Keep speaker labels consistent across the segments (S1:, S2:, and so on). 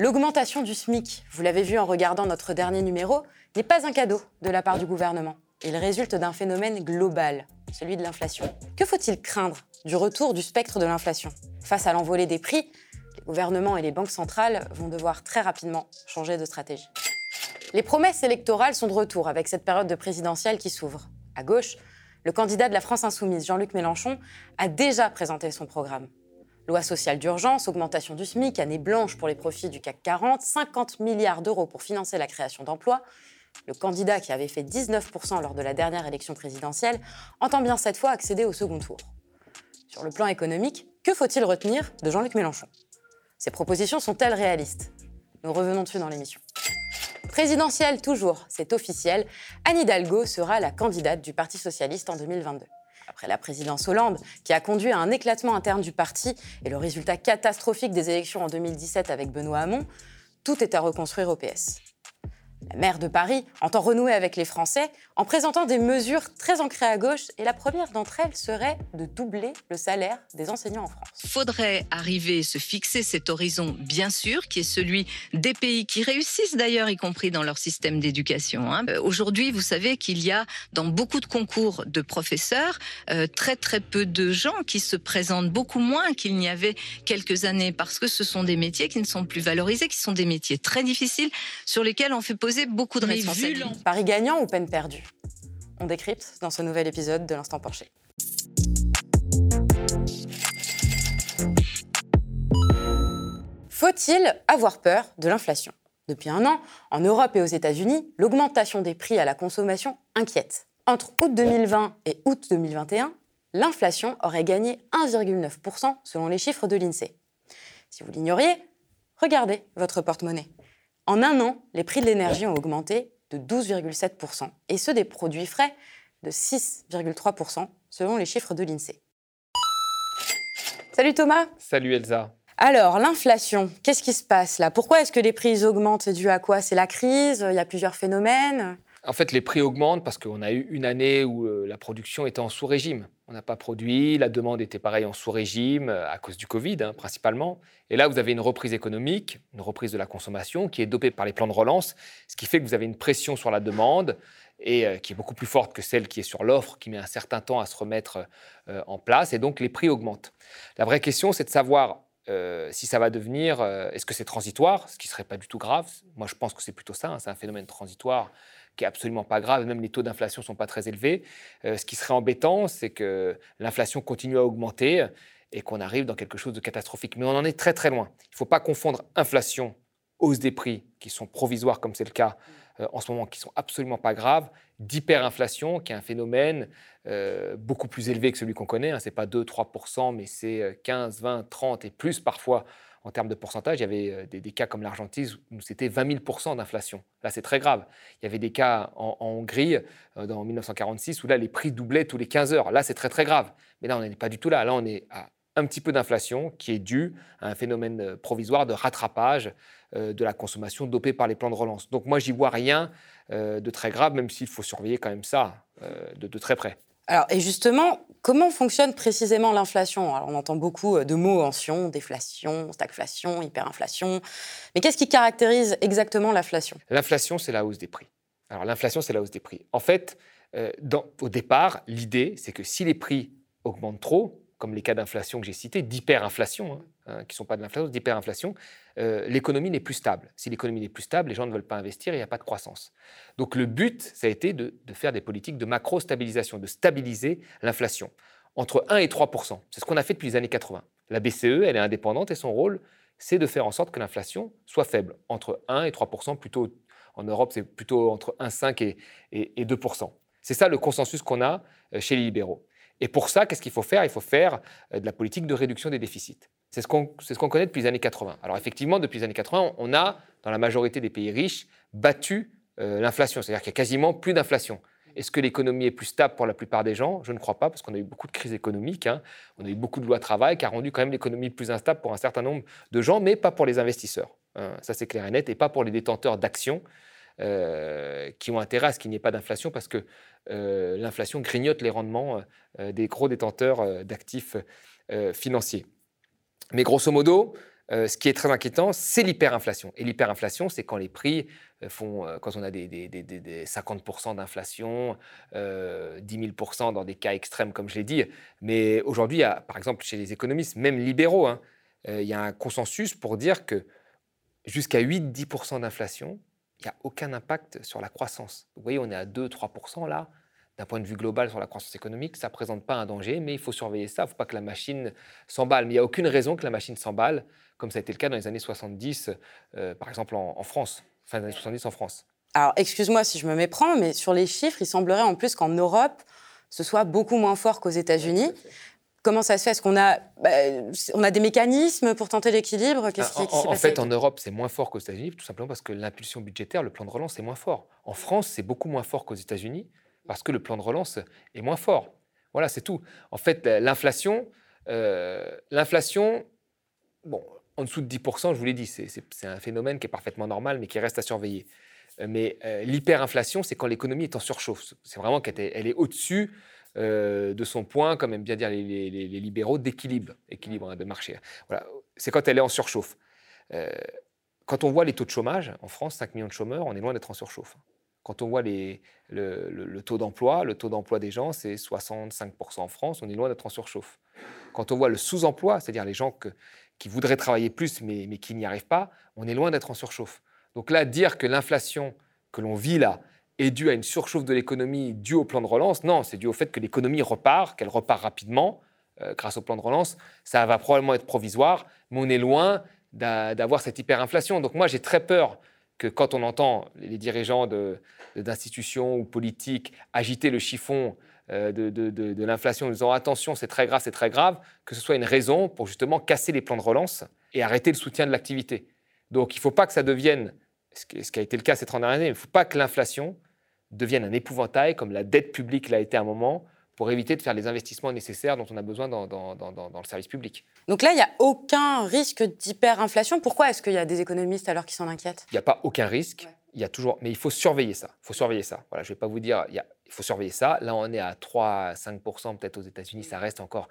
S1: L'augmentation du SMIC, vous l'avez vu en regardant notre dernier numéro, n'est pas un cadeau de la part du gouvernement. Il résulte d'un phénomène global, celui de l'inflation. Que faut-il craindre du retour du spectre de l'inflation? Face à l'envolée des prix, les gouvernements et les banques centrales vont devoir très rapidement changer de stratégie. Les promesses électorales sont de retour avec cette période de présidentielle qui s'ouvre. À gauche, le candidat de la France insoumise, Jean-Luc Mélenchon, a déjà présenté son programme. Loi sociale d'urgence, augmentation du SMIC, année blanche pour les profits du CAC 40, 50 milliards d'euros pour financer la création d'emplois. Le candidat qui avait fait 19% lors de la dernière élection présidentielle entend bien cette fois accéder au second tour. Sur le plan économique, que faut-il retenir de Jean-Luc Mélenchon? Ces propositions sont-elles réalistes? Nous revenons dessus dans l'émission. Présidentielle toujours, c'est officiel, Anne Hidalgo sera la candidate du Parti socialiste en 2022 après la présidence Hollande, qui a conduit à un éclatement interne du parti et le résultat catastrophique des élections en 2017 avec Benoît Hamon, tout est à reconstruire au PS. La maire de Paris entend renouer avec les Français en présentant des mesures très ancrées à gauche et la première d'entre elles serait de doubler le salaire des enseignants en France.
S2: Faudrait arriver, se fixer cet horizon, bien sûr, qui est celui des pays qui réussissent d'ailleurs, y compris dans leur système d'éducation. Hein. Euh, aujourd'hui, vous savez qu'il y a dans beaucoup de concours de professeurs euh, très très peu de gens qui se présentent, beaucoup moins qu'il n'y avait quelques années, parce que ce sont des métiers qui ne sont plus valorisés, qui sont des métiers très difficiles sur lesquels on fait poser beaucoup de responsabilités.
S1: Paris gagnant ou peine perdue? On décrypte dans ce nouvel épisode de l'Instant Porcher. Faut-il avoir peur de l'inflation? Depuis un an, en Europe et aux États-Unis, l'augmentation des prix à la consommation inquiète. Entre août 2020 et août 2021, l'inflation aurait gagné 1,9% selon les chiffres de l'INSEE. Si vous l'ignoriez, regardez votre porte-monnaie. En un an, les prix de l'énergie ont augmenté de 12,7% et ceux des produits frais de 6,3% selon les chiffres de l'INSEE. Salut Thomas.
S3: Salut Elsa.
S1: Alors, l'inflation, qu'est-ce qui se passe là? Pourquoi est-ce que les prix augmentent? C'est dû à quoi? C'est la crise? Il y a plusieurs phénomènes?
S3: En fait, les prix augmentent parce qu'on a eu une année où euh, la production était en sous-régime on n'a pas produit, la demande était pareil en sous-régime euh, à cause du Covid hein, principalement. Et là, vous avez une reprise économique, une reprise de la consommation qui est dopée par les plans de relance, ce qui fait que vous avez une pression sur la demande et euh, qui est beaucoup plus forte que celle qui est sur l'offre, qui met un certain temps à se remettre euh, en place, et donc les prix augmentent. La vraie question, c'est de savoir si ça va devenir, est-ce que c'est transitoire, ce qui serait pas du tout grave. Moi, je pense que c'est plutôt ça, hein, c'est un phénomène transitoire qui est absolument pas grave, même les taux d'inflation sont pas très élevés. Euh, ce qui serait embêtant, c'est que l'inflation continue à augmenter et qu'on arrive dans quelque chose de catastrophique. Mais on en est très très loin. Il ne faut pas confondre inflation, hausse des prix, qui sont provisoires comme c'est le cas euh, en ce moment, qui sont absolument pas graves, d'hyperinflation, qui est un phénomène euh, beaucoup plus élevé que celui qu'on connaît. Hein. Ce n'est pas 2-3%, mais c'est 15, 20, 30 et plus parfois en termes de pourcentage. Il y avait euh, des, cas comme l'Argentine où c'était 20 000 d'inflation. Là, c'est très grave. Il y avait des cas en, Hongrie euh, dans 1946 où là, les prix doublaient tous les 15 heures. Là, c'est très très grave. Mais là, on n'est pas du tout là. Là, on est à un petit peu d'inflation qui est due à un phénomène euh, provisoire de rattrapage de la consommation dopée par les plans de relance. Donc moi, j'y vois rien de très grave, même s'il faut surveiller quand même ça de très près.
S1: Alors, et justement, comment fonctionne précisément l'inflation? On entend beaucoup euh, de mots anciens, déflation, stagflation, hyperinflation. Mais qu'est-ce qui caractérise exactement l'inflation?
S3: L'inflation, c'est la hausse des prix. Alors, l'inflation, c'est la hausse des prix. En fait, euh, au départ, l'idée, c'est que si les prix augmentent trop, comme les cas d'inflation que j'ai cités, d'hyperinflation, hein, hein, qui ne sont pas de l'inflation, d'hyperinflation, euh, l'économie n'est plus stable. Si l'économie n'est plus stable, les gens ne veulent pas investir, il n'y a pas de croissance. Donc le but, ça a été de, faire des politiques de macro-stabilisation, de stabiliser l'inflation entre 1 et 3 C'est ce qu'on a fait depuis les années 80. La BCE, elle est indépendante et son rôle, c'est de faire en sorte que l'inflation soit faible, entre 1 et 3 plutôt en Europe, c'est plutôt entre 1,5 et, et, et 2 C'est ça le consensus qu'on a euh, chez les libéraux. Et pour ça, qu'est-ce qu'il faut faire? Il faut faire euh, de la politique de réduction des déficits. C'est ce qu'on ce connaît depuis les années 80. Alors effectivement, depuis les années 80, on a, dans la majorité des pays riches, battu euh, l'inflation. C'est-à-dire qu'il y a quasiment plus d'inflation. Est-ce que l'économie est plus stable pour la plupart des gens? Je ne crois pas, parce qu'on a eu beaucoup de crises économiques. Hein. On a eu beaucoup de lois travail qui a rendu quand même l'économie plus instable pour un certain nombre de gens, mais pas pour les investisseurs. Hein. Ça, c'est clair et net, et pas pour les détenteurs d'actions euh, qui ont intérêt à ce qu'il n'y ait pas d'inflation, parce que euh, l'inflation grignote les rendements euh, des gros détenteurs d'actifs financiers. Mais grosso modo, ce qui est très inquiétant, c'est l'hyperinflation. Et l'hyperinflation, c'est quand les prix font, quand on a des, 50% d'inflation, 10 000% dans des cas extrêmes, comme je l'ai dit. Mais aujourd'hui, par exemple, chez les économistes, même libéraux, hein, il y a un consensus pour dire que jusqu'à 8-10% d'inflation, il n'y a aucun impact sur la croissance. Vous voyez, on est à 2-3% là d'un point de vue global sur la croissance économique, ça ne présente pas un danger, mais il faut surveiller ça. Il ne faut pas que la machine s'emballe. Mais il n'y a aucune raison que la machine s'emballe, comme ça a été le cas dans les années 70, euh, par exemple en, France, fin des années 70 en France.
S1: Alors, excuse-moi si je me méprends, mais sur les chiffres, il semblerait en plus qu'en Europe, ce soit beaucoup moins fort qu'aux États-Unis. Comment ça se fait? Est-ce qu'on a, bah, on a des mécanismes pour tenter l'équilibre?
S3: Qu'est-ce qui, En, en fait, en Europe, c'est moins fort qu'aux États-Unis, tout simplement parce que l'impulsion budgétaire, le plan de relance, est moins fort. En France, c'est beaucoup moins fort qu'aux États-Unis, parce que le plan de relance est moins fort. Voilà, c'est tout. En fait, l'inflation, euh, l'inflation, bon, en dessous de 10%, je vous l'ai dit, c'est un phénomène qui est parfaitement normal, mais qui reste à surveiller. Euh, mais euh, l'hyperinflation, c'est quand l'économie est en surchauffe. C'est vraiment qu'elle est, elle est au-dessus de son point, comme aiment bien dire les, libéraux, d'équilibre, équilibre hein, de marché. Voilà. C'est quand elle est en surchauffe. quand on voit les taux de chômage, en France, 5 millions de chômeurs, on est loin d'être en surchauffe. Quand on voit le, taux d'emploi, le taux d'emploi des gens, c'est 65% en France, on est loin d'être en surchauffe. Quand on voit le sous-emploi, c'est-à-dire les gens qui voudraient travailler plus mais, qui n'y arrivent pas, on est loin d'être en surchauffe. Donc là, dire que l'inflation que l'on vit là est due à une surchauffe de l'économie due au plan de relance, non, c'est dû au fait que l'économie repart, qu'elle repart rapidement euh, grâce au plan de relance. Ça va probablement être provisoire, mais on est loin d'avoir cette hyperinflation. Donc moi, j'ai très peur que quand on entend les dirigeants d'institutions ou politiques agiter le chiffon euh, de, l'inflation en disant attention, c'est très grave, c'est très grave, que ce soit une raison pour justement casser les plans de relance et arrêter le soutien de l'activité. Donc il ne faut pas que ça devienne, ce qui a été le cas ces 30 dernières années, il ne faut pas que l'inflation devienne un épouvantail comme la dette publique l'a été à un moment pour éviter de faire les investissements nécessaires dont on a besoin dans, le service public.
S1: Donc là, il n'y a aucun risque d'hyperinflation. Pourquoi est-ce qu'il y a des économistes alors qui s'en inquiètent?
S3: Il n'y a pas aucun risque. Il y a toujours, mais il faut surveiller ça. Il faut surveiller ça. Voilà, je ne vais pas vous dire, il, il faut surveiller ça. Là, on est à 3 5 peut-être aux États-Unis. Ça reste encore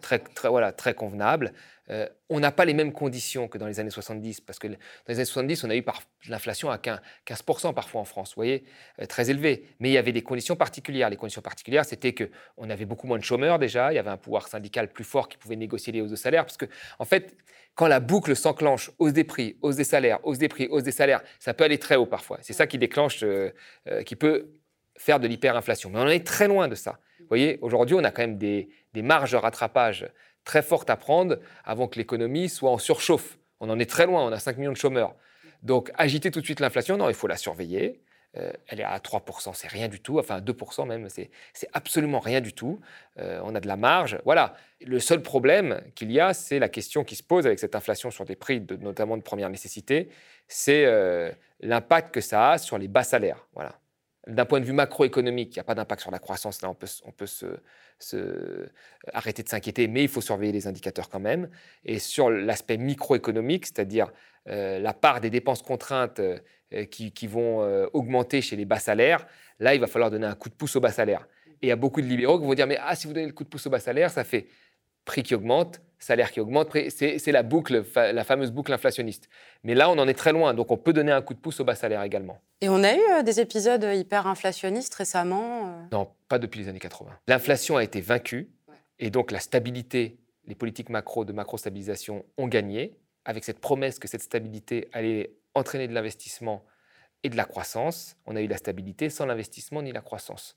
S3: très, très, voilà, très convenable. Euh, on n'a pas les mêmes conditions que dans les années 70, parce que dans les années 70, on a eu l'inflation à 15% parfois en France, vous voyez, euh, très élevé. Mais il y avait des conditions particulières. Les conditions particulières, c'était qu'on avait beaucoup moins de chômeurs déjà, il y avait un pouvoir syndical plus fort qui pouvait négocier les hausses de salaire, parce que, en fait, quand la boucle s'enclenche, hausse des prix, hausse des salaires, hausse des prix, hausse des salaires, ça peut aller très haut parfois. C'est ça qui déclenche, qui peut faire de l'hyperinflation. Mais on en est très loin de ça. Vous voyez, aujourd'hui, on a quand même des, marges de rattrapage très fortes à prendre avant que l'économie soit en surchauffe. On en est très loin, on a 5 millions de chômeurs. Donc, agiter tout de suite l'inflation, non, il faut la surveiller. Euh, elle est à 3%, c'est rien du tout, enfin 2% même, c'est absolument rien du tout. Euh, on a de la marge. Voilà. Le seul problème qu'il y a, c'est la question qui se pose avec cette inflation sur des prix, notamment de première nécessité, c'est euh, l'impact que ça a sur les bas salaires. Voilà. D'un point de vue macroéconomique, il n'y a pas d'impact sur la croissance. Là, on peut, on peut se, se, arrêter de s'inquiéter, mais il faut surveiller les indicateurs quand même. Et sur l'aspect microéconomique, c'est-à-dire euh, la part des dépenses contraintes euh, qui, qui, vont euh, augmenter chez les bas salaires, là, il va falloir donner un coup de pouce aux bas salaires. Et il y a beaucoup de libéraux qui vont dire, mais ah, si vous donnez le coup de pouce aux bas salaires, ça fait prix qui augmente, salaire qui augmente. C'est la boucle, la fameuse boucle inflationniste. Mais là, on en est très loin, donc on peut donner un coup de pouce au bas salaire également.
S1: Et on a eu euh, des épisodes hyper inflationnistes récemment
S3: euh Non, pas depuis les années 80. L'inflation a été vaincue, et donc la stabilité, les politiques macro de macro-stabilisation ont gagné, avec cette promesse que cette stabilité allait entraîner de l'investissement et de la croissance. On a eu la stabilité sans l'investissement ni la croissance.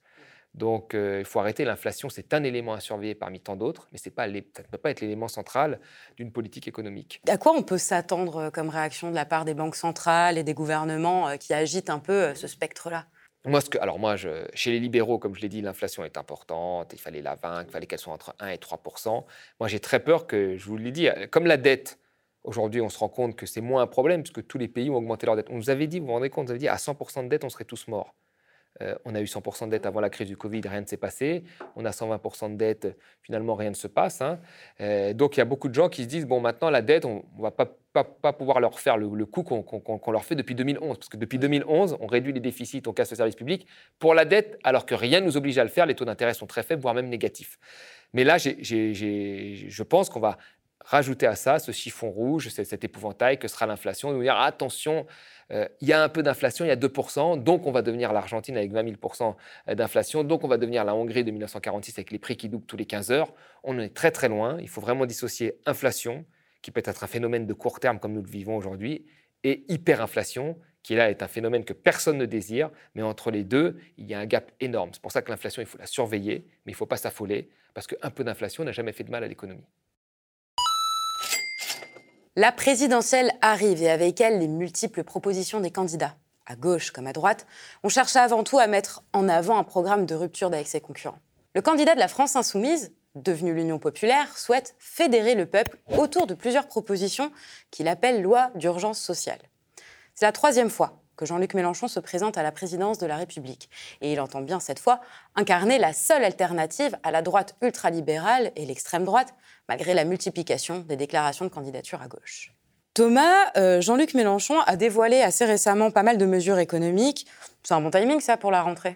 S3: Donc, euh, il faut arrêter. L'inflation, c'est un élément à surveiller parmi tant d'autres, mais pas ça ne peut pas être l'élément central d'une politique économique.
S1: À quoi on peut s'attendre euh, comme réaction de la part des banques centrales et des gouvernements euh, qui agitent un peu ce spectre-là?
S3: Moi, ce que, alors moi, chez les libéraux, comme je l'ai dit, l'inflation est importante, il fallait la vaincre, il fallait qu'elle soit entre 1 et 3% Moi, j'ai très peur que, je vous l'ai dit, comme la dette, aujourd'hui, on se rend compte que c'est moins un problème, puisque tous les pays ont augmenté leur dette. On nous avait dit, vous vous rendez compte, on nous avait dit, à 100 de dette, on serait tous morts. Euh, on a eu 100% de dette avant la crise du Covid, rien ne s'est passé. On a 120% de dette, finalement, rien ne se passe. Hein. Euh, donc, il y a beaucoup de gens qui se disent, bon, maintenant, la dette, on ne va pas, pas, pouvoir leur faire le, coup qu'on leur fait depuis 2011. Parce que depuis 2011, on réduit les déficits, on casse le service public. Pour la dette, alors que rien ne nous oblige à le faire, les taux d'intérêt sont très faibles, voire même négatifs. Mais là, je pense qu'on va rajouter à ça ce chiffon rouge, cet épouvantail que sera l'inflation, de nous dire attention, euh, il y a un peu d'inflation, il y a 2%, donc on va devenir l'Argentine avec 20 000% d'inflation, donc on va devenir la Hongrie de 1946 avec les prix qui doublent tous les 15 heures. On est très très loin. Il faut vraiment dissocier inflation, qui peut être un phénomène de court terme comme nous le vivons aujourd'hui, et hyperinflation, qui là est un phénomène que personne ne désire, mais entre les deux, il y a un gap énorme. C'est pour ça que l'inflation, il faut la surveiller, mais il ne faut pas s'affoler, parce qu'un peu d'inflation n'a jamais fait de mal à l'économie.
S1: La présidentielle arrive et avec elle les multiples propositions des candidats, à gauche comme à droite, on cherche avant tout à mettre en avant un programme de rupture avec ses concurrents. Le candidat de la France insoumise, devenu l'Union populaire, souhaite fédérer le peuple autour de plusieurs propositions qu'il appelle loi d'urgence sociale. C'est la troisième fois que Jean-Luc Mélenchon se présente à la présidence de la République. Et il entend bien cette fois incarner la seule alternative à la droite ultralibérale et l'extrême droite, malgré la multiplication des déclarations de candidature à gauche. Thomas, euh, Jean-Luc Mélenchon a dévoilé assez récemment pas mal de mesures économiques. C'est un bon timing, ça, pour la rentrée?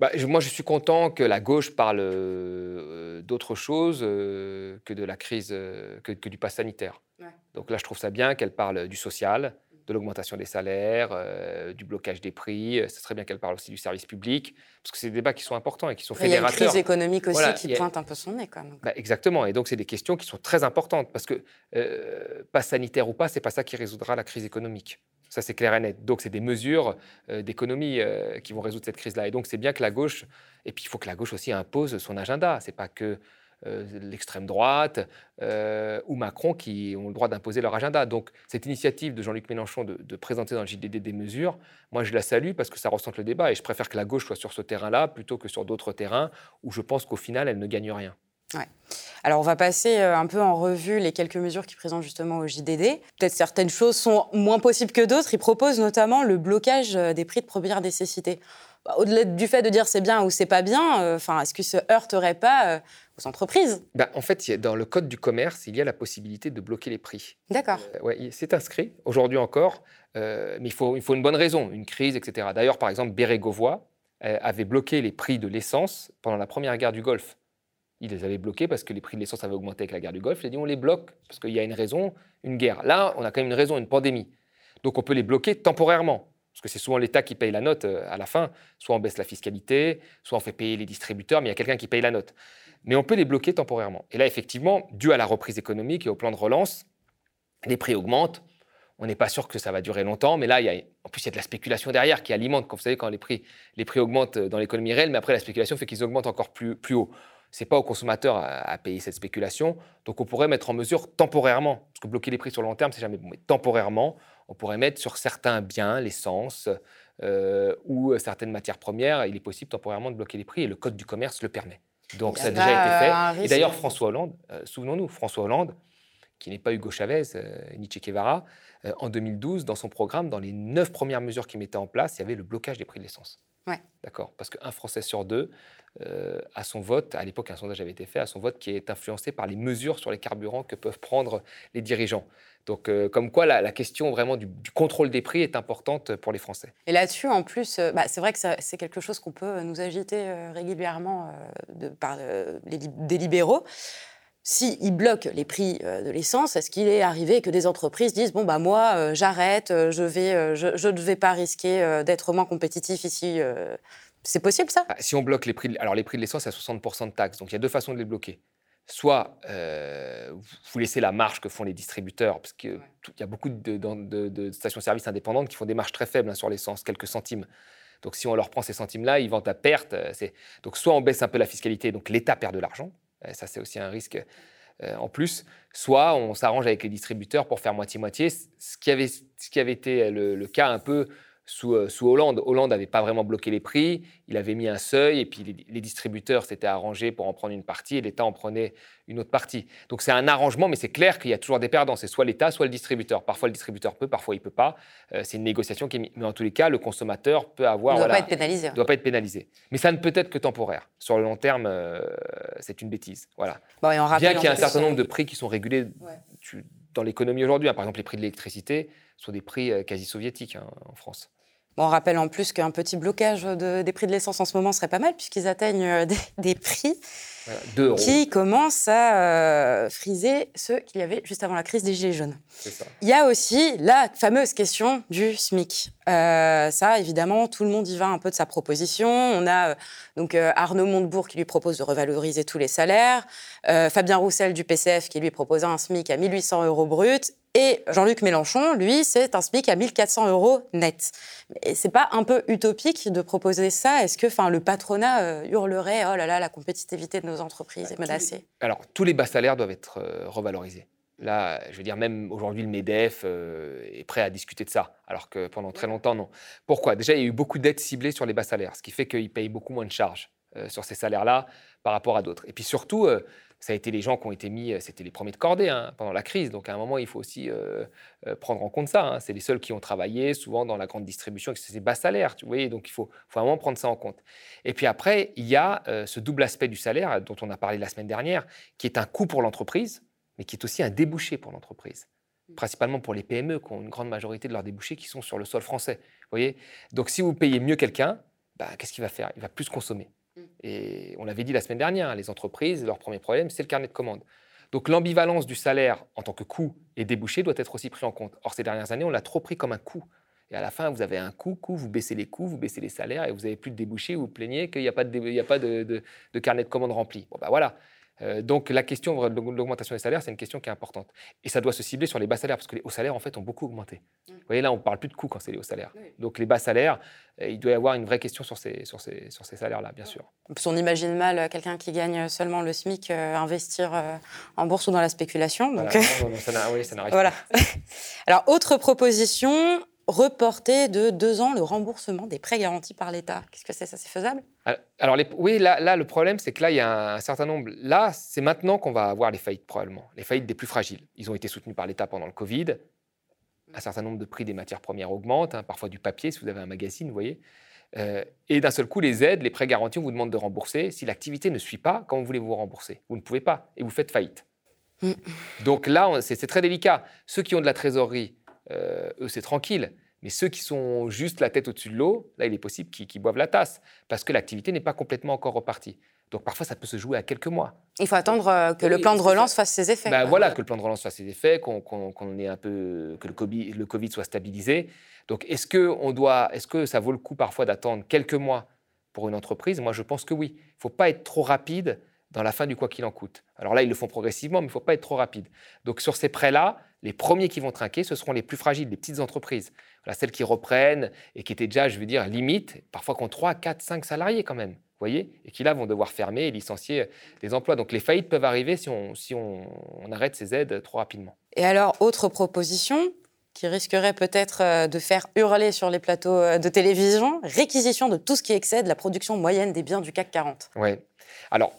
S3: Bah, moi, je suis content que la gauche parle euh, d'autre chose euh, que de la crise, que, du pass sanitaire. Donc là, je trouve ça bien qu'elle parle du social, de l'augmentation des salaires, euh, du blocage des prix. Ce serait bien qu'elle parle aussi du service public, parce que c'est des débats qui sont importants et qui sont fédérateurs.
S1: Il y a une crise économique aussi qui pointe un peu son nez, quand même.
S3: Bah, exactement. Et donc, c'est des questions qui sont très importantes, parce que, euh, pas sanitaire ou pas, c'est pas ça qui résoudra la crise économique. Ça, c'est clair et net. Donc, c'est des mesures euh, d'économie qui vont résoudre cette crise-là. Et donc, c'est bien que la gauche, et puis il faut que la gauche aussi impose son agenda. C'est pas que euh, l'extrême droite euh, ou Macron qui ont le droit d'imposer leur agenda. Donc cette initiative de Jean-Luc Mélenchon de, présenter dans le JDD des mesures, moi je la salue parce que ça ressente le débat et je préfère que la gauche soit sur ce terrain-là plutôt que sur d'autres terrains où je pense qu'au final elle ne gagne rien.
S1: Ouais. Alors on va passer euh, un peu en revue les quelques mesures qu'il présente justement au JDD. Peut-être certaines choses sont moins possibles que d'autres. Il propose notamment le blocage des prix de première nécessité. Bah, au-delà du fait de dire c'est bien ou c'est pas bien, est-ce que se heurterait pas entreprises
S3: bah, En fait, dans le code du commerce, il y a la possibilité de bloquer les prix.
S1: D'accord.
S3: Euh, ouais, c'est inscrit, aujourd'hui encore, euh, mais il faut, il faut une bonne raison, une crise, etc. D'ailleurs, par exemple, Bérégovoy euh, avait bloqué les prix de l'essence pendant la première guerre du Golfe. Il les avait bloqués parce que les prix de l'essence avaient augmenté avec la guerre du Golfe. Il a dit on les bloque parce qu'il y a une raison, une guerre. Là, on a quand même une raison, une pandémie. Donc on peut les bloquer temporairement. Parce que c'est souvent l'État qui paye la note à la fin. Soit on baisse la fiscalité, soit on fait payer les distributeurs, mais il y a quelqu'un qui paye la note mais on peut les bloquer temporairement. Et là, effectivement, dû à la reprise économique et au plan de relance, les prix augmentent. On n'est pas sûr que ça va durer longtemps, mais là, il y a, en plus, il y a de la spéculation derrière qui alimente, comme vous savez, quand les prix, les prix augmentent dans l'économie réelle, mais après, la spéculation fait qu'ils augmentent encore plus, plus haut. Ce n'est pas aux consommateurs à, payer cette spéculation. Donc, on pourrait mettre en mesure temporairement, parce que bloquer les prix sur le long terme, c'est jamais bon, mais temporairement, on pourrait mettre sur certains biens, l'essence euh, ou certaines matières premières, il est possible temporairement de bloquer les prix et le Code du commerce le permet. Donc ça a déjà été fait. Et d'ailleurs, François Hollande, euh, souvenons-nous, François Hollande, qui n'est pas Hugo Chavez euh, ni Che Guevara, euh, en 2012, dans son programme, dans les neuf premières mesures qu'il mettait en place, il y avait le blocage des prix de l'essence.
S1: Ouais.
S3: D'accord Parce qu'un Français sur deux a son vote, à l'époque un sondage avait été fait, à son vote qui est influencé par les mesures sur les carburants que peuvent prendre les dirigeants. Donc, euh, comme quoi, la, question vraiment du, contrôle des prix est importante pour les Français.
S1: Et là-dessus, en plus, euh, bah, c'est vrai que c'est quelque chose qu'on peut nous agiter euh, régulièrement de, par des libéraux. S'ils bloquent les prix de l'essence, est-ce qu'il est arrivé que des entreprises disent bon bah moi j'arrête, je vais, je, ne vais pas risquer d'être moins compétitif ici C'est possible ça?
S3: Bah, Si on bloque les prix, alors les prix de l'essence, à 60% de taxes, donc il y a deux façons de les bloquer soit euh, vous laissez la marge que font les distributeurs, parce qu'il y a beaucoup de, stations-service indépendantes qui font des marges très faibles hein, sur l'essence, quelques centimes. Donc si on leur prend ces centimes-là, ils vendent à perte. Euh, donc soit on baisse un peu la fiscalité, donc l'État perd de l'argent, ça c'est aussi un risque. Euh, en plus, soit on s'arrange avec les distributeurs pour faire moitié-moitié, ce, qui avait, ce qui avait été le cas un peu euh, sous, Hollande. Hollande n'avait pas vraiment bloqué les prix, il avait mis un seuil et puis les, distributeurs s'étaient arrangés pour en prendre une partie et l'État en prenait une autre partie. Donc c'est un arrangement, mais c'est clair qu'il y a toujours des perdants. C'est soit l'État, soit le distributeur. Parfois le distributeur peut, parfois il ne peut pas. Euh, c'est une négociation qui est Mais en tous les cas, le consommateur peut avoir.
S1: Il ne doit pas être pénalisé.
S3: doit pas être pénalisé. Mais ça ne peut être que temporaire. Sur le long terme, euh, c'est une bêtise. Voilà. Bien qu'il y ait un certain nombre de prix qui sont régulés dans l'économie aujourd'hui. Hein. Par exemple, les prix de l'électricité sont des prix quasi soviétiques hein, en France.
S1: On rappelle en plus qu'un petit blocage des prix de l'essence en ce moment serait pas mal, puisqu'ils atteignent euh, des, prix qui commencent à euh, friser ceux qu'il y avait juste avant la crise des Gilets jaunes. Il y a aussi la fameuse question du SMIC. Euh, ça, évidemment, tout le monde y va un peu de sa proposition. On a donc Arnaud Montebourg qui lui propose de revaloriser tous les salaires, Fabien Roussel du PCF qui lui propose un SMIC à 1800 euros brut, et Jean-Luc Mélenchon, lui, c'est un SMIC à 1400 euros net. Mais c'est pas un peu utopique de proposer ça? Est-ce que enfin, le patronat euh, hurlerait Oh là là, la compétitivité de nos entreprises est bah, menacée?
S3: Alors, tous les bas salaires doivent être euh, revalorisés. Là, je veux dire, même aujourd'hui, le MEDEF euh, est prêt à discuter de ça, alors que pendant très longtemps, non. Pourquoi? Déjà, il y a eu beaucoup d'aides ciblées sur les bas salaires, ce qui fait qu'ils payent beaucoup moins de charges sur ces salaires-là par rapport à d'autres. Et puis surtout, ça a été les gens qui ont été mis, euh, c'était les premiers de cordée hein, pendant la crise. Donc à un moment, il faut aussi euh, euh, prendre en compte ça. Hein. C'est les seuls qui ont travaillé, souvent dans la grande distribution, c'est bas salaires. Tu donc il faut vraiment prendre ça en compte. Et puis après, il y a ce double aspect du salaire dont on a parlé la semaine dernière, qui est un coût pour l'entreprise, mais qui est aussi un débouché pour l'entreprise principalement pour les PME qui ont une grande majorité de leurs débouchés qui sont sur le sol français. Voyez Donc si vous payez mieux quelqu'un, bah, qu'est-ce qu'il va faire? Il va plus consommer. Mm. Et on l'avait dit la semaine dernière, hein, les entreprises, leur premier problème, c'est le carnet de commandes. Donc l'ambivalence du salaire en tant que coût et débouché doit être aussi pris en compte. Or, ces dernières années, on l'a trop pris comme un coût. Et à la fin, vous avez un coût, coût, vous baissez les coûts, vous baissez les salaires et vous n'avez plus de débouchés, vous, vous plaignez qu'il n'y a pas, de, a pas de, carnet de commandes rempli. Bon, ben voilà. Euh, donc la question de l'augmentation des salaires, c'est une question qui est importante. Et ça doit se cibler sur les bas salaires, parce que les hauts salaires, en fait, ont beaucoup augmenté. Mmh. Vous voyez, là, on ne parle plus de coûts quand c'est les hauts salaires. Donc les bas salaires, euh, il doit y avoir une vraie question sur ces, sur ces, sur ces salaires-là, bien sûr.
S1: On imagine mal euh, quelqu'un qui gagne seulement le SMIC investir en bourse ou dans la spéculation. Donc...
S3: non, ça n'arrive voilà.
S1: pas. Alors, autre proposition, reporter de deux ans le remboursement des prêts garantis par l'État. Qu'est-ce que c'est? Ça C'est faisable?
S3: Alors oui, là, là le problème, c'est que là, il y a un certain nombre. Là, c'est maintenant qu'on va avoir les faillites probablement, les faillites des plus fragiles. Ils ont été soutenus par l'État pendant le Covid. Un certain nombre de prix des matières premières augmentent, hein, parfois du papier, si vous avez un magazine, vous voyez. Euh, et d'un seul coup, les aides, les prêts garantis, on vous demande de rembourser. Si l'activité ne suit pas, comment voulez-vous rembourser? Vous ne pouvez pas et vous faites faillite. Mm. Donc là, c'est très délicat. Ceux qui ont de la trésorerie, euh, eux, c'est tranquille. Mais ceux qui sont juste la tête au-dessus de l'eau, là, il est possible qu'ils boivent la tasse, parce que l'activité n'est pas complètement encore repartie. Donc parfois, ça peut se jouer à quelques mois.
S1: Il faut attendre euh, que le plan de relance fasse ses effets.
S3: Ben, voilà, que le plan de relance fasse ses effets, qu'on ait un peu, que le COVID, le COVID soit stabilisé. Donc est-ce que on doit, est-ce que ça vaut le coup parfois d'attendre quelques mois pour une entreprise? Moi, je pense que oui. Il ne faut pas être trop rapide dans la fin du quoi qu'il en coûte. Alors là, ils le font progressivement, mais il ne faut pas être trop rapide. Donc sur ces prêts-là, les premiers qui vont trinquer, ce seront les plus fragiles, les petites entreprises. Voilà, celles qui reprennent et qui étaient déjà, je veux dire, limite, parfois qui ont 3, 4, 5 salariés quand même, voyez Et qui là vont devoir fermer et licencier des emplois. Donc les faillites peuvent arriver si on, si on, arrête ces aides trop rapidement.
S1: Et alors, autre proposition qui risquerait peut-être euh, de faire hurler sur les plateaux euh, de télévision, réquisition de tout ce qui excède la production moyenne des biens du CAC 40.
S3: Oui. Alors,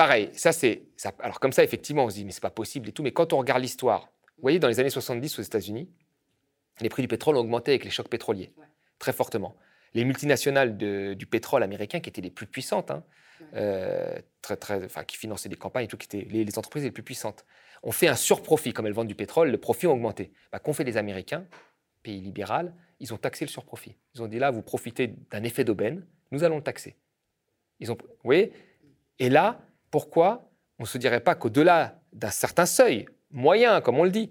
S3: pareil, ça c'est. Alors, comme ça, effectivement, on se dit, mais c'est pas possible et tout. Mais quand on regarde l'histoire, vous voyez, dans les années 70 aux États-Unis, les prix du pétrole ont augmenté avec les chocs pétroliers, très fortement. Les multinationales du pétrole américain, qui étaient les plus puissantes, hein, euh, très, très, enfin, qui finançaient des campagnes et tout, qui étaient les, entreprises les plus puissantes, ont fait un surprofit. Comme elles vendent du pétrole, le profit a augmenté. Bah, Qu'ont fait les Américains, pays libéral Ils ont taxé le surprofit. Ils ont dit là, vous profitez d'un effet d'aubaine, nous allons le taxer. Ils ont, vous voyez? Et là, pourquoi on ne se dirait pas qu'au-delà d'un certain seuil, moyen, comme on le dit,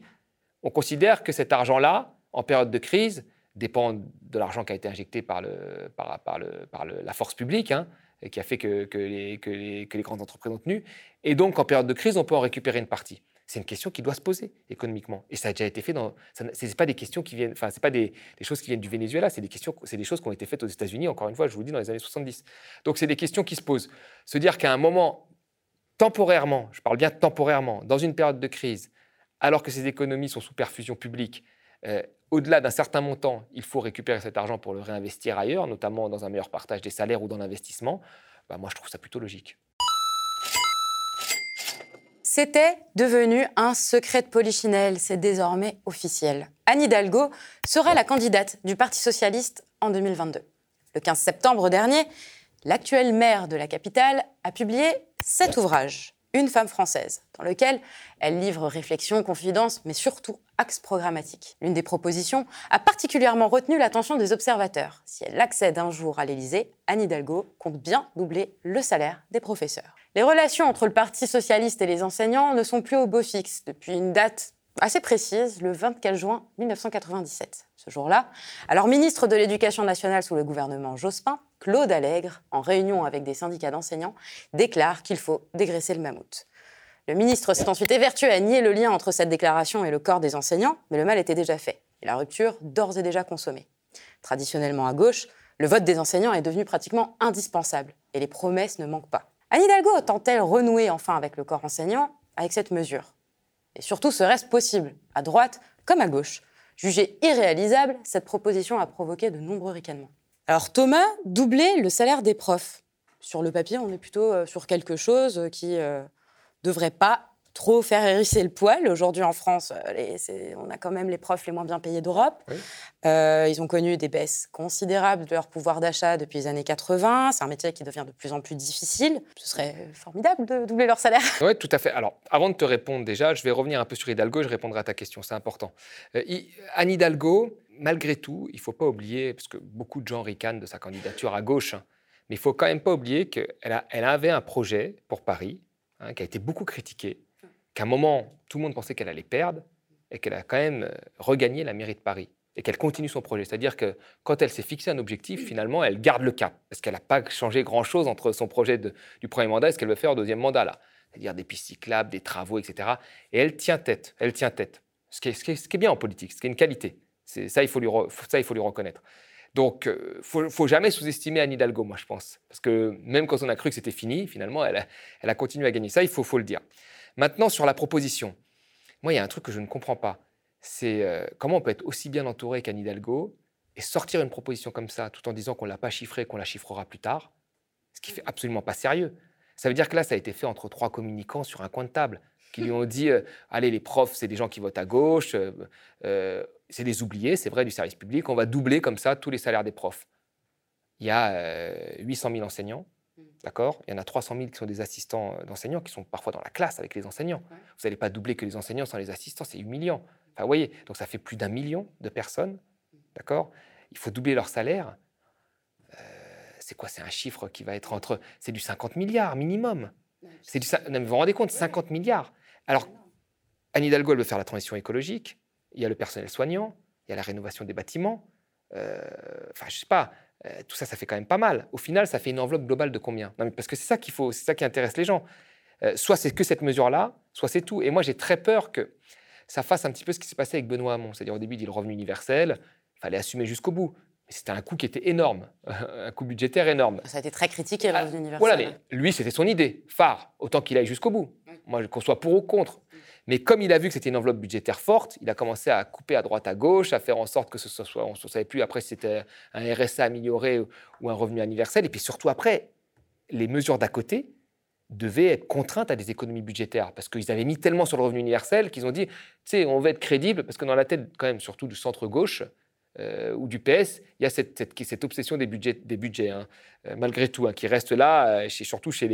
S3: on considère que cet argent-là, en période de crise, dépend de l'argent qui a été injecté par, le, le, la force publique, hein, qui a fait que, les, grandes entreprises ont tenu. Et donc, en période de crise, on peut en récupérer une partie. C'est une question qui doit se poser économiquement. Et ça a déjà été fait dans. Ce n'est pas des questions qui viennent. Enfin, c'est pas des, choses qui viennent du Venezuela. C'est des questions. Des choses qui ont été faites aux États-Unis. Encore une fois, je vous dis dans les années 70. Donc, c'est des questions qui se posent. Se dire qu'à un moment, temporairement, je parle bien temporairement, dans une période de crise, alors que ces économies sont sous perfusion publique, euh, au-delà d'un certain montant, il faut récupérer cet argent pour le réinvestir ailleurs, notamment dans un meilleur partage des salaires ou dans l'investissement. Bah, moi, je trouve ça plutôt logique.
S1: C'était devenu un secret de polichinelle, c'est désormais officiel. Anne Hidalgo sera la candidate du Parti socialiste en 2022. Le 15 septembre dernier, l'actuel maire de la capitale a publié cet ouvrage, Une femme française, dans lequel elle livre réflexions, confidences, mais surtout axes programmatiques. L'une des propositions a particulièrement retenu l'attention des observateurs. Si elle accède un jour à l'Élysée, Anne Hidalgo compte bien doubler le salaire des professeurs. Les relations entre le Parti socialiste et les enseignants ne sont plus au beau fixe depuis une date assez précise, le 24 juin 1997. Ce jour-là, alors ministre de l'Éducation nationale sous le gouvernement Jospin, Claude Allègre, en réunion avec des syndicats d'enseignants, déclare qu'il faut dégraisser le mammouth. Le ministre s'est ensuite évertué à nier le lien entre cette déclaration et le corps des enseignants, mais le mal était déjà fait, et la rupture d'ores et déjà consommée. Traditionnellement à gauche, le vote des enseignants est devenu pratiquement indispensable, et les promesses ne manquent pas. Anne Hidalgo tente-t-elle renouer enfin avec le corps enseignant? Avec cette mesure Et surtout, serait-ce possible, à droite comme à gauche Jugée irréalisable, cette proposition a provoqué de nombreux ricanements. Alors Thomas, doubler le salaire des profs. Sur le papier, on est plutôt euh, sur quelque chose qui ne euh, devrait pas trop faire hérisser le poil. Aujourd'hui en France, euh, on a quand même les profs les moins bien payés d'Europe. ils ont connu des baisses considérables de leur pouvoir d'achat depuis les années 80. C'est un métier qui devient de plus en plus difficile. Ce serait formidable de doubler leur salaire.
S3: Oui, tout à fait. Alors, avant de te répondre déjà, je vais revenir un peu sur Hidalgo. Je répondrai à ta question, c'est important. Anne Hidalgo, malgré tout, il ne faut pas oublier, parce que beaucoup de gens ricanent de sa candidature à gauche, hein, mais il ne faut quand même pas oublier qu'elle elle avait un projet pour Paris hein, qui a été beaucoup critiqué, qu'à un moment, tout le monde pensait qu'elle allait perdre, et qu'elle a quand même euh, regagné la mairie de Paris, et qu'elle continue son projet. C'est-à-dire que quand elle s'est fixé un objectif, finalement, elle garde le cap, parce qu'elle n'a pas changé grand-chose entre son projet du premier mandat et ce qu'elle veut faire au deuxième mandat, là. C'est-à-dire des pistes cyclables, des travaux, etc. Et elle tient tête, elle tient tête. Ce qui est, bien en politique, ce qui est une qualité. Ça il, faut lui reconnaître. Donc, il euh, ne faut, jamais sous-estimer Anne Hidalgo, moi, je pense. Parce que même quand on a cru que c'était fini, finalement, elle a, continué à gagner. Ça, il faut, le dire. Maintenant, sur la proposition. Moi, il y a un truc que je ne comprends pas. C'est euh, comment on peut être aussi bien entouré qu'Anne Hidalgo et sortir une proposition comme ça, tout en disant qu'on ne l'a pas chiffrée, qu'on la chiffrera plus tard, ce qui fait absolument pas sérieux. Ça veut dire que là, ça a été fait entre trois communicants sur un coin de table qui lui ont dit euh, allez, les profs, c'est des gens qui votent à gauche, c'est des oubliés, c'est vrai, du service public. On va doubler comme ça tous les salaires des profs. Il y a 800 euh, 000 enseignants. D'accord? Il y en a 300 000 qui sont des assistants euh, d'enseignants, qui sont parfois dans la classe avec les enseignants. Vous n'allez pas doubler que les enseignants sans les assistants, c'est humiliant. Enfin, vous voyez, donc ça fait plus d'un million de personnes, mmh. d'accord? Il faut doubler leur salaire. Euh, c'est quoi? C'est un chiffre qui va être entre... C'est du 50 milliards minimum. C'est du... vous vous rendez compte? 50 milliards. Alors, Anne Hidalgo, elle veut faire la transition écologique il y a le personnel soignant, il y a la rénovation des bâtiments. Euh, enfin, je sais pas, euh, tout ça, ça fait quand même pas mal. Au final, ça fait une enveloppe globale de combien? Non, mais Parce que c'est ça qu'il faut, c'est ça qui intéresse les gens. Euh, soit c'est que cette mesure-là, soit c'est tout. Et moi, j'ai très peur que ça fasse un petit peu ce qui s'est passé avec Benoît Hamon. C'est-à-dire au début, il dit le revenu universel, il fallait assumer jusqu'au bout. Mais c'était un coût qui était énorme, un coût budgétaire énorme.
S1: Ça a été très critiqué, le ah, revenu universel.
S3: Voilà, mais lui, c'était son idée, phare, autant qu'il aille jusqu'au bout. Moi, qu'on soit pour ou contre. Mais comme il a vu que c'était une enveloppe budgétaire forte, il a commencé à couper à droite à gauche, à faire en sorte que ce soit, on ne savait plus après si c'était un RSA amélioré ou un revenu universel. Et puis surtout après, les mesures d'à côté devaient être contraintes à des économies budgétaires parce qu'ils avaient mis tellement sur le revenu universel qu'ils ont dit, tu sais, on veut être crédible parce que dans la tête quand même surtout du centre gauche, euh, ou du PS, il y a cette, cette, obsession des budgets, des budgets hein, euh, malgré tout, hein, qui reste là, euh, surtout chez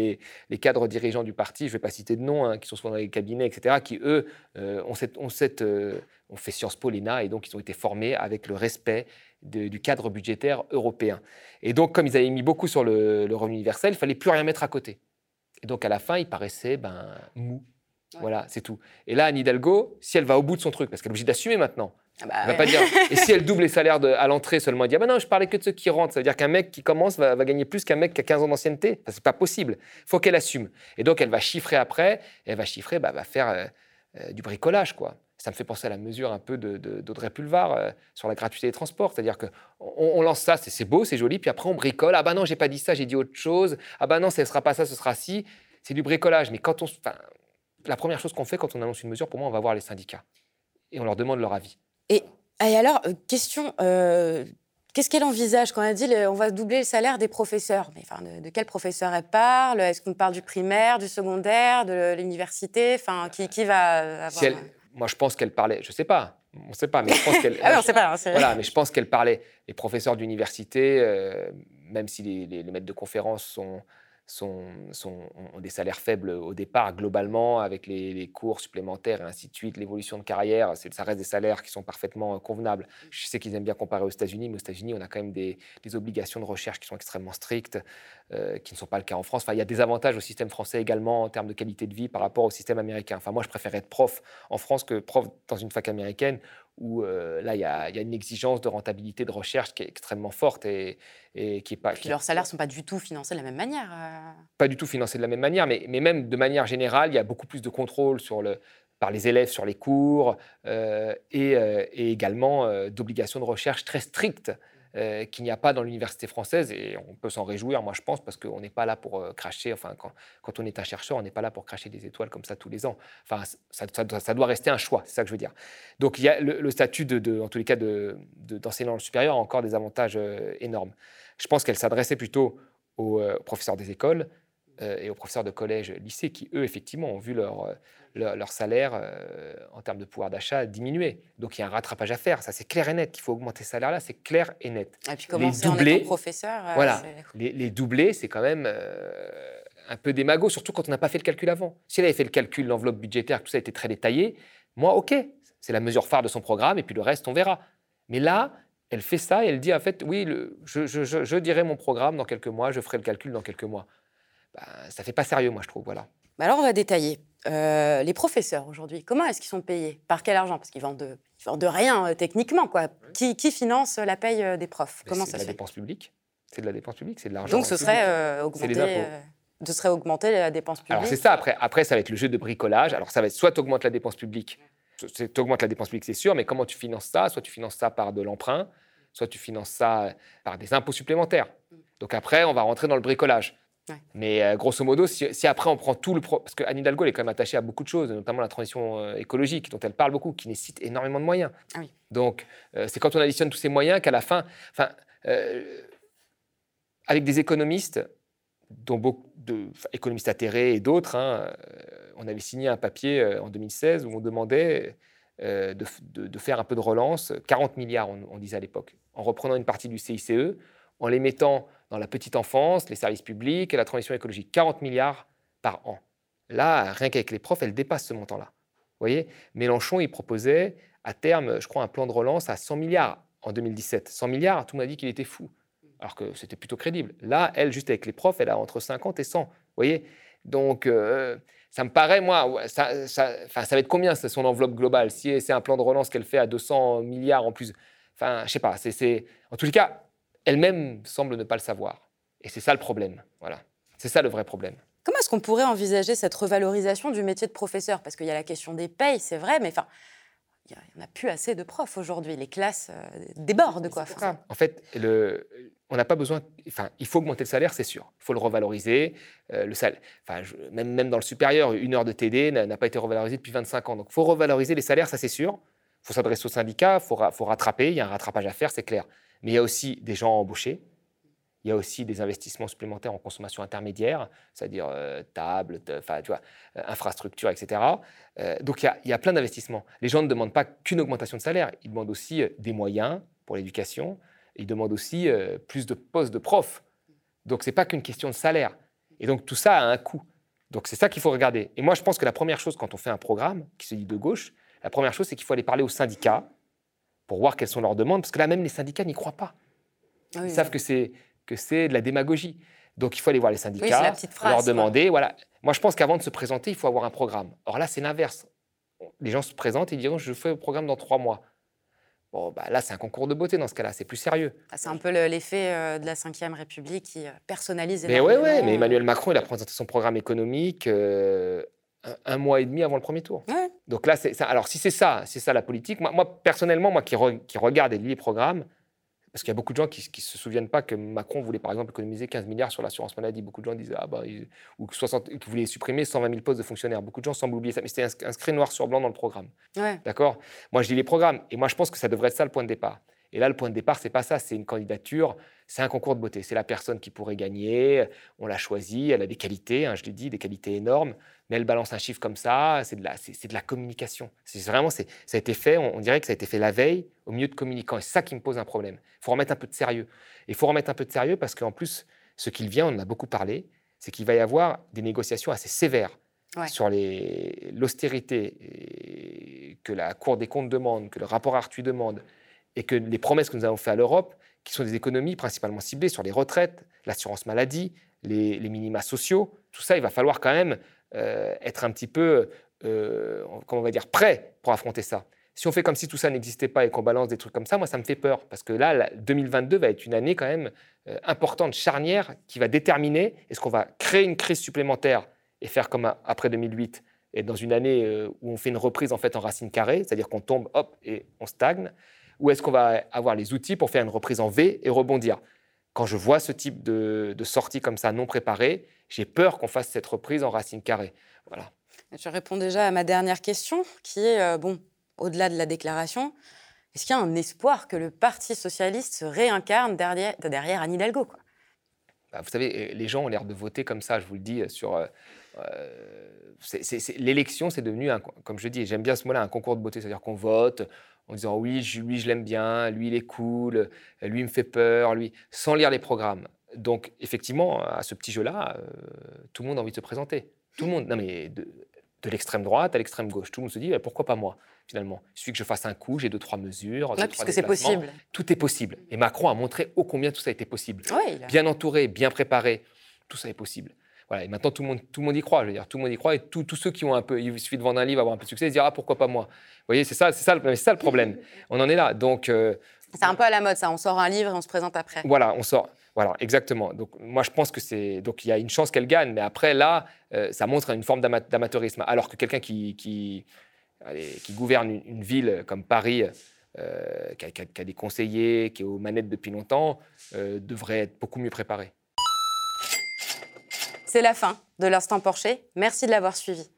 S3: les, cadres dirigeants du parti, je ne vais pas citer de noms, hein, qui sont souvent dans les cabinets, etc., qui, eux, ont, cette, ont, fait Sciences Po, l'ENA, et donc ils ont été formés avec le respect du cadre budgétaire européen. Et donc, comme ils avaient mis beaucoup sur le, revenu universel, il fallait plus rien mettre à côté. Et donc, à la fin, il paraissait ben, mou. Voilà, c'est tout. Et là, Anne Hidalgo, si elle va au bout de son truc, parce qu'elle est obligée d'assumer maintenant, ah bah va pas dire. Et si elle double les salaires de, à l'entrée seulement, elle dit ah bah non, je parlais que de ceux qui rentrent. Ça veut dire qu'un mec qui commence va, gagner plus qu'un mec qui a 15 ans d'ancienneté. c'est pas possible. Il faut qu'elle assume. Et donc elle va chiffrer après. Et elle va chiffrer, bah, va faire euh, euh, du bricolage quoi. Ça me fait penser à la mesure un peu d'Audrey Pulvar euh, sur la gratuité des transports. C'est-à-dire qu'on on lance ça, c'est beau, c'est joli, puis après on bricole. Ah bah non, j'ai pas dit ça, j'ai dit autre chose. Ah bah non, ce sera pas ça, ce sera ci. C'est du bricolage. Mais quand on, la première chose qu'on fait quand on annonce une mesure, pour moi, on va voir les syndicats et on leur demande leur avis.
S1: Et et alors, euh, question, euh, qu'est-ce qu'elle envisage quand elle dit on va doubler le salaire des professeurs? Mais enfin, de, quel professeur elle parle? Est-ce qu'on parle du primaire, du secondaire, de l'université? Enfin, qui, qui, va avoir...
S3: moi, je pense qu'elle parlait, je ne sais pas, on ne sait pas, mais je pense qu'elle.
S1: ah pas. Hein,
S3: voilà, mais je pense qu'elle parlait. Les professeurs d'université, euh, même si les, les, maîtres de conférences sont sont, ont des salaires faibles au départ, globalement, avec les, cours supplémentaires et ainsi de suite, l'évolution de carrière, ça reste des salaires qui sont parfaitement convenables. Je sais qu'ils aiment bien comparer aux États-Unis, mais aux États-Unis, on a quand même des, obligations de recherche qui sont extrêmement strictes, euh, qui ne sont pas le cas en France. Enfin, il y a des avantages au système français également en termes de qualité de vie par rapport au système américain. Enfin, moi, je préfère être prof en France que prof dans une fac américaine où euh, là, il y, a une exigence de rentabilité de recherche qui est extrêmement forte et, et qui est pas.
S1: Puis leurs salaires ne sont pas du tout financés de la même manière. Euh.
S3: Pas du tout financés de la même manière, mais, mais, même de manière générale, il y a beaucoup plus de contrôle sur le, par les élèves sur les cours euh, et, et, également d'obligations de recherche très strictes euh, qu'il n'y a pas dans l'université française. Et on peut s'en réjouir, moi je pense, parce qu'on n'est pas là pour euh, cracher, enfin quand, on est un chercheur, on n'est pas là pour cracher des étoiles comme ça tous les ans. Enfin, ça, doit, rester un choix, c'est ça que je veux dire. Donc le, statut, de, en tous les cas, d'enseignant de, supérieur a encore des avantages euh, énormes. Je pense qu'elle s'adressait plutôt aux professeurs des écoles, et aux professeurs de collège, lycée, qui eux, effectivement, ont vu leur, euh, leur, salaire euh, en termes de pouvoir d'achat diminuer. Donc il y a un rattrapage à faire. Ça, c'est clair et net. qu'il faut augmenter ce salaire-là, c'est clair et net.
S1: Et puis commencer les doublés, en professeur.
S3: voilà. Les, les, doublés, c'est quand même un peu démago, surtout quand on n'a pas fait le calcul avant. Si elle avait fait le calcul, l'enveloppe budgétaire, tout ça était très détaillé, moi, OK, c'est la mesure phare de son programme, et puis le reste, on verra. Mais là, elle fait ça et elle dit, en fait, oui, le, je, je, je dirai mon programme dans quelques mois, je ferai le calcul dans quelques mois bah, ça fait pas sérieux, moi, je trouve. Voilà.
S1: Bah alors, on va détailler. Euh, les professeurs aujourd'hui, comment est-ce qu'ils sont payés? Par quel argent? Parce qu'ils vendent de, vendent de rien euh, techniquement. Quoi. Qui, qui, finance la paye euh, des profs?
S3: Comment ça
S1: se fait?
S3: C'est de la dépense publique. C'est de la dépense publique, c'est de l'argent.
S1: Donc ce serait, augmenter, ce serait augmenter la dépense publique
S3: Alors c'est ça, après, après ça va être le jeu de bricolage. Alors ça va être soit tu augmentes la dépense publique, tu augmentes la dépense publique, c'est sûr, mais comment tu finances ça? Soit tu finances ça par de l'emprunt, soit tu finances ça par des impôts supplémentaires. Mm. Donc après, on va rentrer dans le bricolage. Mais euh, grosso modo, si, après on prend tout le... Parce qu'Anne Hidalgo, elle est quand même attachée à beaucoup de choses, notamment la transition euh, écologique, dont elle parle beaucoup, qui nécessite énormément de moyens.
S1: Ah
S3: Donc, euh, c'est quand on additionne tous ces moyens qu'à la fin... Enfin, avec des économistes, dont beaucoup de économistes atterrés et d'autres, hein, on avait signé un papier en 2016 où on demandait de, faire un peu de relance, 40 milliards, on, on disait à l'époque, en reprenant une partie du CICE, en les mettant dans la petite enfance, les services publics et la transition écologique. 40 milliards par an. Là, rien qu'avec les profs, elle dépasse ce montant-là. Vous voyez? Mélenchon, il proposait à terme, je crois, un plan de relance à 100 milliards en 2017. 100 milliards, tout le monde a dit qu'il était fou, alors que c'était plutôt crédible. Là, elle, juste avec les profs, elle a entre 50 et 100. Vous voyez? Donc, euh, ça me paraît, moi, ça, ça, ça va être combien c'est son enveloppe globale? Si c'est un plan de relance qu'elle fait à 200 milliards en plus, enfin, je sais pas. C'est, en tous les cas, elle-même semble ne pas le savoir. Et c'est ça le problème. Voilà. C'est ça le vrai problème.
S1: Comment est-ce qu'on pourrait envisager cette revalorisation du métier de professeur? Parce qu'il y a la question des payes, c'est vrai, mais enfin, il n'y en a plus assez de profs aujourd'hui. Les classes euh, débordent. Quoi.
S3: En fait, le, on n'a pas besoin. Enfin, il faut augmenter le salaire, c'est sûr. Il faut le revaloriser. Euh, le salaire, enfin, même, même dans le supérieur, une heure de TD n'a pas été revalorisée depuis 25 ans. Donc, il faut revaloriser les salaires, ça c'est sûr. Il faut s'adresser aux syndicats, il faut, faut rattraper. Il y a un rattrapage à faire, c'est clair. Mais il y a aussi des gens embauchés. Il y a aussi des investissements supplémentaires en consommation intermédiaire, c'est-à-dire euh, enfin, tu vois, euh, infrastructures, etc. Euh, donc il y, a, plein d'investissements. Les gens ne demandent pas qu'une augmentation de salaire, ils demandent aussi des moyens pour l'éducation, ils demandent aussi plus de postes de profs. Donc ce n'est pas qu'une question de salaire. Et donc tout ça a un coût. Donc c'est ça qu'il faut regarder. Et moi je pense que la première chose quand on fait un programme qui se dit de gauche, la première chose c'est qu'il faut aller parler aux syndicats pour voir quelles sont leurs demandes, parce que là même les syndicats n'y croient pas. Ah Ils savent que c'est que c'est de la démagogie. Donc il faut aller voir les syndicats, leur demander. Voilà. Moi je pense qu'avant de se présenter, il faut avoir un programme. Or là c'est l'inverse. Les gens se présentent et diront je fais le programme dans trois mois. Bon, bah là, c'est un concours de beauté dans ce cas-là, c'est plus sérieux.
S1: Ah, c'est un peu l'effet euh, de la Ve République qui euh, personnalise
S3: énormément. Mais oui, mais Emmanuel Macron, il a présenté son programme économique euh, un, mois et demi avant le premier tour. Donc là, ça, alors si c'est ça, c'est ça la politique. Moi, moi personnellement, moi qui, qui, regarde et lit les programmes, parce qu'il y a beaucoup de gens qui ne se souviennent pas que Macron voulait par exemple économiser 15 milliards sur l'assurance maladie. Beaucoup de gens disent ah bah, ou 60, qu'il voulait supprimer 120 000 postes de fonctionnaires. Beaucoup de gens semblent oublier ça, mais c'était inscrit noir sur blanc dans le programme. D'accord? Moi, je lis les programmes et moi, je pense que ça devrait être ça le point de départ. Et là, le point de départ, c'est pas ça, c'est une candidature, c'est un concours de beauté. C'est la personne qui pourrait gagner, on l'a choisie, elle a des qualités, hein, je l'ai dit, des qualités énormes, mais elle balance un chiffre comme ça, c'est de la, c'est, de la communication. C'est vraiment, c'est, ça a été fait, on, dirait que ça a été fait la veille au milieu de communicants. Et c'est ça qui me pose un problème. Il faut remettre un peu de sérieux. Il faut remettre un peu de sérieux parce qu'en plus, ce qu'il vient, on en a beaucoup parlé, c'est qu'il va y avoir des négociations assez sévères sur l'austérité que la Cour des comptes demande, que le rapport Arthuis demande, et que les promesses que nous avons faites à l'Europe, qui sont des économies principalement ciblées sur les retraites, l'assurance maladie, les, minima sociaux, tout ça, il va falloir quand même euh, être un petit peu, euh, comment on va dire, prêt pour affronter ça. Si on fait comme si tout ça n'existait pas et qu'on balance des trucs comme ça, moi, ça me fait peur. Parce que là, 2022 va être une année quand même euh, importante, charnière, qui va déterminer est-ce qu'on va créer une crise supplémentaire et faire comme après 2008 et dans une année où on fait une reprise en fait en racine carrée, c'est-à-dire qu'on tombe, hop, et on stagne, ou est-ce qu'on va avoir les outils pour faire une reprise en V et rebondir? Quand je vois ce type de, sortie comme ça non préparée, j'ai peur qu'on fasse cette reprise en racine carrée. Voilà.
S1: Je réponds déjà à ma dernière question, qui est, euh, bon, au-delà de la déclaration, est-ce qu'il y a un espoir que le Parti socialiste se réincarne derrière, derrière Anne Hidalgo quoi?
S3: Bah, Vous savez, les gens ont l'air de voter comme ça, je vous le dis, sur... Euh, l'élection, c'est devenu, un, comme je dis, j'aime bien ce mot-là, un concours de beauté. C'est-à-dire qu'on vote en disant oui, lui, je l'aime bien, lui, il est cool, lui, il me fait peur, lui, sans lire les programmes. Donc, effectivement, à ce petit jeu-là, euh, tout le monde a envie de se présenter. Tout le monde. Non, mais de, l'extrême droite à l'extrême gauche, tout le monde se dit pourquoi pas moi finalement? Il suffit que je fasse un coup, j'ai deux, trois mesures.
S1: Puisque c'est possible.
S3: Tout est possible. Et Macron a montré ô combien tout ça été possible. Bien entouré, bien préparé, tout ça est possible. Voilà, et maintenant, tout le, monde, tout le monde y croit. Je veux dire, tout le monde y croit. Et tous ceux qui ont un peu, il suffit de vendre un livre, avoir un peu de succès, ils se Ah, pourquoi pas moi? Vous voyez, c'est ça, c'est ça, ça, le problème. On en est là. Donc. Euh,
S1: c'est un peu à la mode, ça. On sort un livre et on se présente après.
S3: Voilà, on sort. Voilà, exactement. Donc, moi, je pense que c'est. Donc, il y a une chance qu'elle gagne. Mais après, là, euh, ça montre une forme d'amateurisme. Alors que quelqu'un qui, qui, qui, gouverne une, ville comme Paris, euh, qui, a, qui, a, des conseillers, qui est aux manettes depuis longtemps, devrait être beaucoup mieux préparé.
S1: C'est la fin de l'instant Porcher. Merci de l'avoir suivi.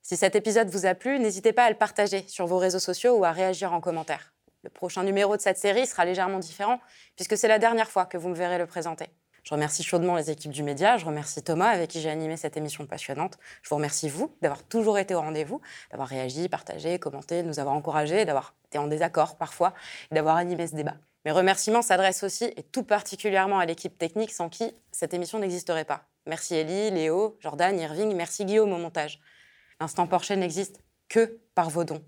S1: Si cet épisode vous a plu, n'hésitez pas à le partager sur vos réseaux sociaux ou à réagir en commentaire. Le prochain numéro de cette série sera légèrement différent puisque c'est la dernière fois que vous me verrez le présenter. Je remercie chaudement les équipes du média, je remercie Thomas avec qui j'ai animé cette émission passionnante. Je vous remercie vous d'avoir toujours été au rendez-vous, d'avoir réagi, partagé, commenté, de nous avoir encouragés, d'avoir été en désaccord parfois et d'avoir animé ce débat. Mes remerciements s'adressent aussi et tout particulièrement à l'équipe technique sans qui cette émission n'existerait pas. Merci Ellie, Léo, Jordan, Irving, merci Guillaume au montage. L'instant Porsche n'existe que par vos dons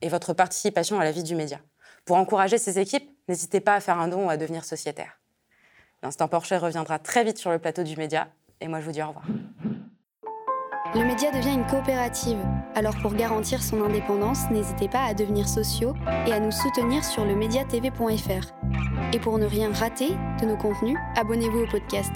S1: et votre participation à la vie du média. Pour encourager ces équipes, n'hésitez pas à faire un don ou à devenir sociétaire. L'instant Porsche reviendra très vite sur le plateau du média et moi je vous dis au revoir.
S4: Le média devient une coopérative, alors pour garantir son indépendance, n'hésitez pas à devenir sociaux et à nous soutenir sur le mediatv.fr. Et pour ne rien rater de nos contenus, abonnez-vous au podcast.